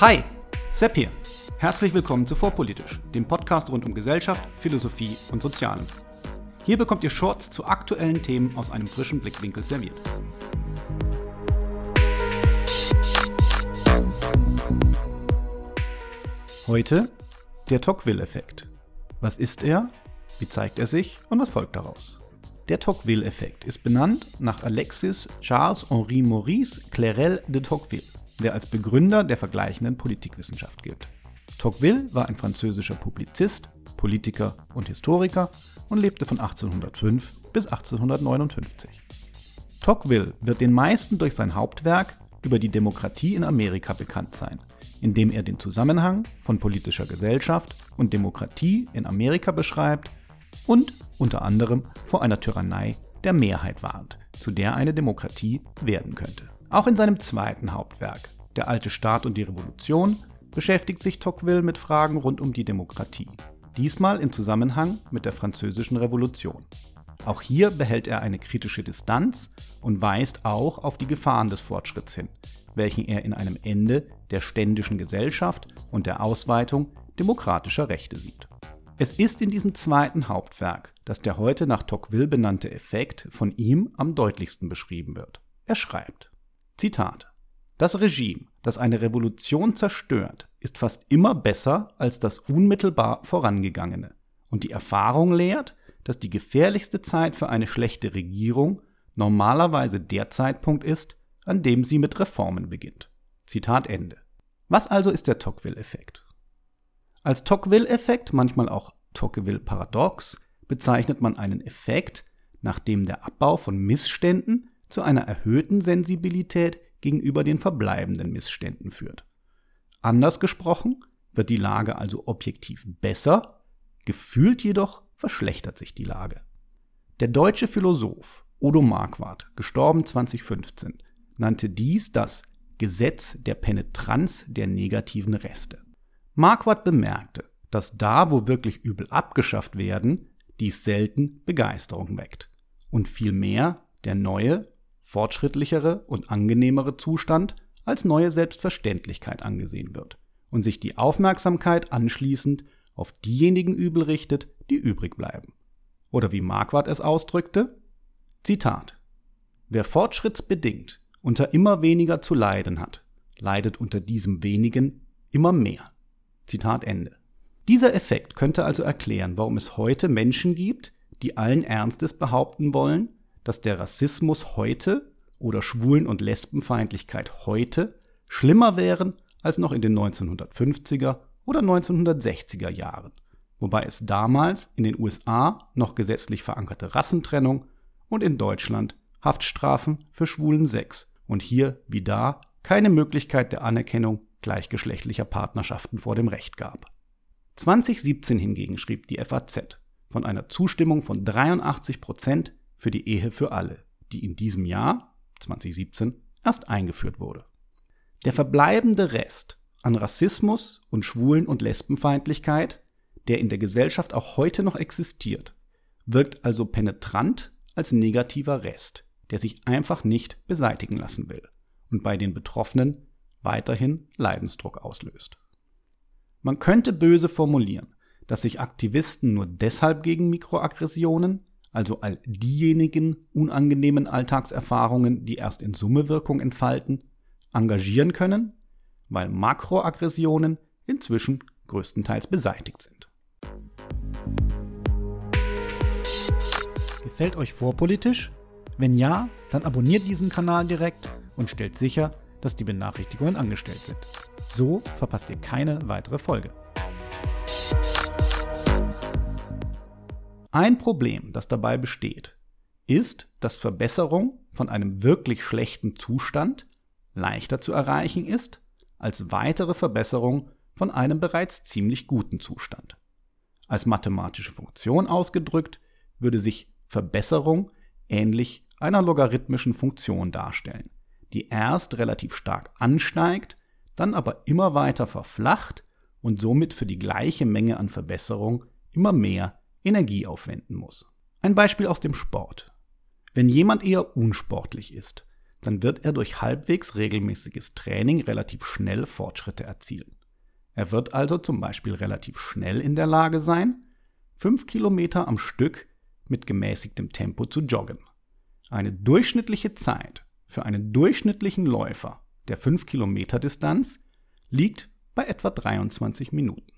Hi, Sepp hier. Herzlich willkommen zu Vorpolitisch, dem Podcast rund um Gesellschaft, Philosophie und Sozialen. Hier bekommt ihr Shorts zu aktuellen Themen aus einem frischen Blickwinkel serviert. Heute der Tocqueville-Effekt. Was ist er? Wie zeigt er sich und was folgt daraus? Der Tocqueville-Effekt ist benannt nach Alexis Charles-Henri Maurice Clérel de Tocqueville, der als Begründer der vergleichenden Politikwissenschaft gilt. Tocqueville war ein französischer Publizist, Politiker und Historiker und lebte von 1805 bis 1859. Tocqueville wird den meisten durch sein Hauptwerk über die Demokratie in Amerika bekannt sein, in dem er den Zusammenhang von politischer Gesellschaft und Demokratie in Amerika beschreibt und unter anderem vor einer Tyrannei der Mehrheit warnt, zu der eine Demokratie werden könnte. Auch in seinem zweiten Hauptwerk, Der alte Staat und die Revolution, beschäftigt sich Tocqueville mit Fragen rund um die Demokratie, diesmal im Zusammenhang mit der Französischen Revolution. Auch hier behält er eine kritische Distanz und weist auch auf die Gefahren des Fortschritts hin, welchen er in einem Ende der ständischen Gesellschaft und der Ausweitung demokratischer Rechte sieht. Es ist in diesem zweiten Hauptwerk, dass der heute nach Tocqueville benannte Effekt von ihm am deutlichsten beschrieben wird. Er schreibt, Zitat, Das Regime, das eine Revolution zerstört, ist fast immer besser als das unmittelbar vorangegangene. Und die Erfahrung lehrt, dass die gefährlichste Zeit für eine schlechte Regierung normalerweise der Zeitpunkt ist, an dem sie mit Reformen beginnt. Zitat Ende. Was also ist der Tocqueville-Effekt? Als Tocqueville-Effekt, manchmal auch Tocqueville-Paradox, bezeichnet man einen Effekt, nach dem der Abbau von Missständen zu einer erhöhten Sensibilität gegenüber den verbleibenden Missständen führt. Anders gesprochen wird die Lage also objektiv besser, gefühlt jedoch verschlechtert sich die Lage. Der deutsche Philosoph Odo Marquardt, gestorben 2015, nannte dies das Gesetz der Penetranz der negativen Reste. Marquardt bemerkte, dass da, wo wirklich Übel abgeschafft werden, dies selten Begeisterung weckt und vielmehr der neue, fortschrittlichere und angenehmere Zustand als neue Selbstverständlichkeit angesehen wird und sich die Aufmerksamkeit anschließend auf diejenigen Übel richtet, die übrig bleiben. Oder wie Marquardt es ausdrückte, Zitat Wer fortschrittsbedingt unter immer weniger zu leiden hat, leidet unter diesem wenigen immer mehr. Zitat Ende. Dieser Effekt könnte also erklären, warum es heute Menschen gibt, die allen Ernstes behaupten wollen, dass der Rassismus heute oder Schwulen- und Lesbenfeindlichkeit heute schlimmer wären als noch in den 1950er oder 1960er Jahren, wobei es damals in den USA noch gesetzlich verankerte Rassentrennung und in Deutschland Haftstrafen für schwulen Sex und hier wie da keine Möglichkeit der Anerkennung gleichgeschlechtlicher Partnerschaften vor dem Recht gab. 2017 hingegen schrieb die FAZ von einer Zustimmung von 83 Prozent für die Ehe für alle, die in diesem Jahr, 2017, erst eingeführt wurde. Der verbleibende Rest an Rassismus und Schwulen- und Lesbenfeindlichkeit, der in der Gesellschaft auch heute noch existiert, wirkt also penetrant als negativer Rest, der sich einfach nicht beseitigen lassen will und bei den Betroffenen weiterhin Leidensdruck auslöst. Man könnte böse formulieren, dass sich Aktivisten nur deshalb gegen Mikroaggressionen, also all diejenigen unangenehmen Alltagserfahrungen, die erst in Summe Wirkung entfalten, engagieren können, weil Makroaggressionen inzwischen größtenteils beseitigt sind. Gefällt euch vorpolitisch? Wenn ja, dann abonniert diesen Kanal direkt und stellt sicher, dass die Benachrichtigungen angestellt sind. So verpasst ihr keine weitere Folge. Ein Problem, das dabei besteht, ist, dass Verbesserung von einem wirklich schlechten Zustand leichter zu erreichen ist als weitere Verbesserung von einem bereits ziemlich guten Zustand. Als mathematische Funktion ausgedrückt würde sich Verbesserung ähnlich einer logarithmischen Funktion darstellen die erst relativ stark ansteigt, dann aber immer weiter verflacht und somit für die gleiche Menge an Verbesserung immer mehr Energie aufwenden muss. Ein Beispiel aus dem Sport. Wenn jemand eher unsportlich ist, dann wird er durch halbwegs regelmäßiges Training relativ schnell Fortschritte erzielen. Er wird also zum Beispiel relativ schnell in der Lage sein, 5 Kilometer am Stück mit gemäßigtem Tempo zu joggen. Eine durchschnittliche Zeit für einen durchschnittlichen Läufer der 5 Kilometer Distanz liegt bei etwa 23 Minuten.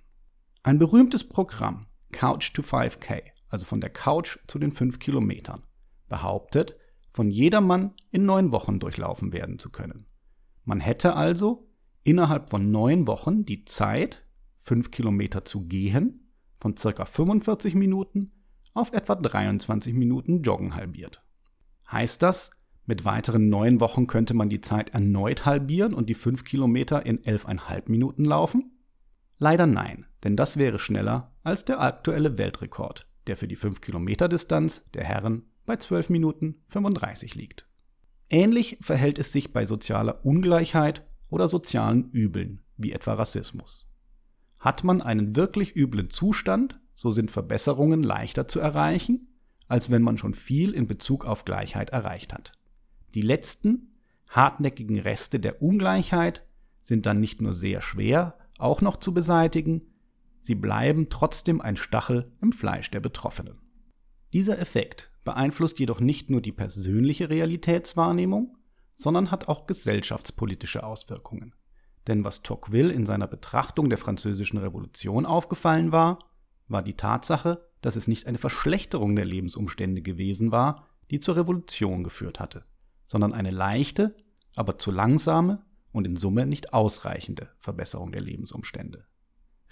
Ein berühmtes Programm, Couch to 5K, also von der Couch zu den 5 Kilometern, behauptet, von jedermann in neun Wochen durchlaufen werden zu können. Man hätte also innerhalb von neun Wochen die Zeit, 5 Kilometer zu gehen, von ca. 45 Minuten auf etwa 23 Minuten Joggen halbiert. Heißt das, mit weiteren neun Wochen könnte man die Zeit erneut halbieren und die 5 Kilometer in 11,5 Minuten laufen? Leider nein, denn das wäre schneller als der aktuelle Weltrekord, der für die 5 Kilometer Distanz der Herren bei 12 Minuten 35 liegt. Ähnlich verhält es sich bei sozialer Ungleichheit oder sozialen Übeln, wie etwa Rassismus. Hat man einen wirklich üblen Zustand, so sind Verbesserungen leichter zu erreichen, als wenn man schon viel in Bezug auf Gleichheit erreicht hat. Die letzten, hartnäckigen Reste der Ungleichheit sind dann nicht nur sehr schwer, auch noch zu beseitigen, sie bleiben trotzdem ein Stachel im Fleisch der Betroffenen. Dieser Effekt beeinflusst jedoch nicht nur die persönliche Realitätswahrnehmung, sondern hat auch gesellschaftspolitische Auswirkungen. Denn was Tocqueville in seiner Betrachtung der französischen Revolution aufgefallen war, war die Tatsache, dass es nicht eine Verschlechterung der Lebensumstände gewesen war, die zur Revolution geführt hatte, sondern eine leichte, aber zu langsame und in Summe nicht ausreichende Verbesserung der Lebensumstände.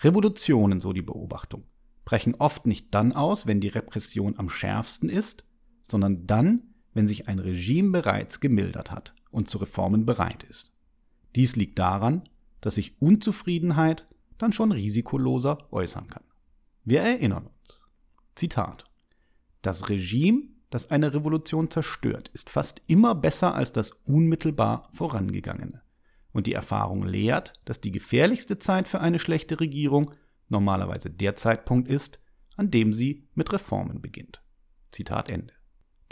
Revolutionen, so die Beobachtung, brechen oft nicht dann aus, wenn die Repression am schärfsten ist, sondern dann, wenn sich ein Regime bereits gemildert hat und zu Reformen bereit ist. Dies liegt daran, dass sich Unzufriedenheit dann schon risikoloser äußern kann. Wir erinnern uns. Zitat. Das Regime, das eine Revolution zerstört, ist fast immer besser als das unmittelbar vorangegangene. Und die Erfahrung lehrt, dass die gefährlichste Zeit für eine schlechte Regierung normalerweise der Zeitpunkt ist, an dem sie mit Reformen beginnt. Zitat Ende.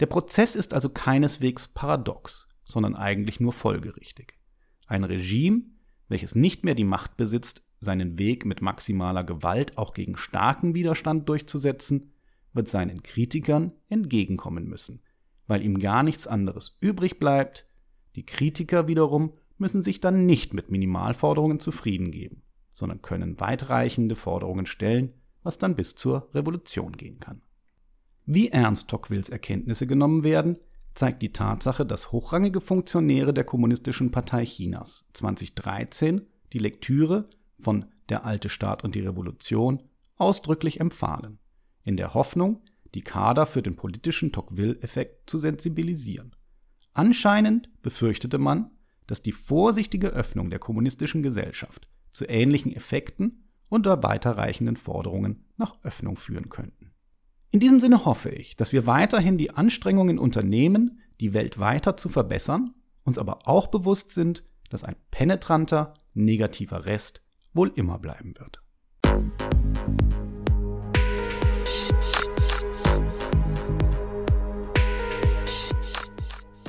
Der Prozess ist also keineswegs paradox, sondern eigentlich nur folgerichtig. Ein Regime, welches nicht mehr die Macht besitzt, seinen Weg mit maximaler Gewalt auch gegen starken Widerstand durchzusetzen, wird seinen Kritikern entgegenkommen müssen, weil ihm gar nichts anderes übrig bleibt. Die Kritiker wiederum müssen sich dann nicht mit Minimalforderungen zufrieden geben, sondern können weitreichende Forderungen stellen, was dann bis zur Revolution gehen kann. Wie ernst Tocquevilles Erkenntnisse genommen werden, zeigt die Tatsache, dass hochrangige Funktionäre der Kommunistischen Partei Chinas 2013 die Lektüre von Der alte Staat und die Revolution ausdrücklich empfahlen, in der Hoffnung, die Kader für den politischen Tocqueville-Effekt zu sensibilisieren. Anscheinend befürchtete man, dass die vorsichtige Öffnung der kommunistischen Gesellschaft zu ähnlichen Effekten unter weiterreichenden Forderungen nach Öffnung führen könnten. In diesem Sinne hoffe ich, dass wir weiterhin die Anstrengungen unternehmen, die Welt weiter zu verbessern, uns aber auch bewusst sind, dass ein penetranter, negativer Rest wohl immer bleiben wird.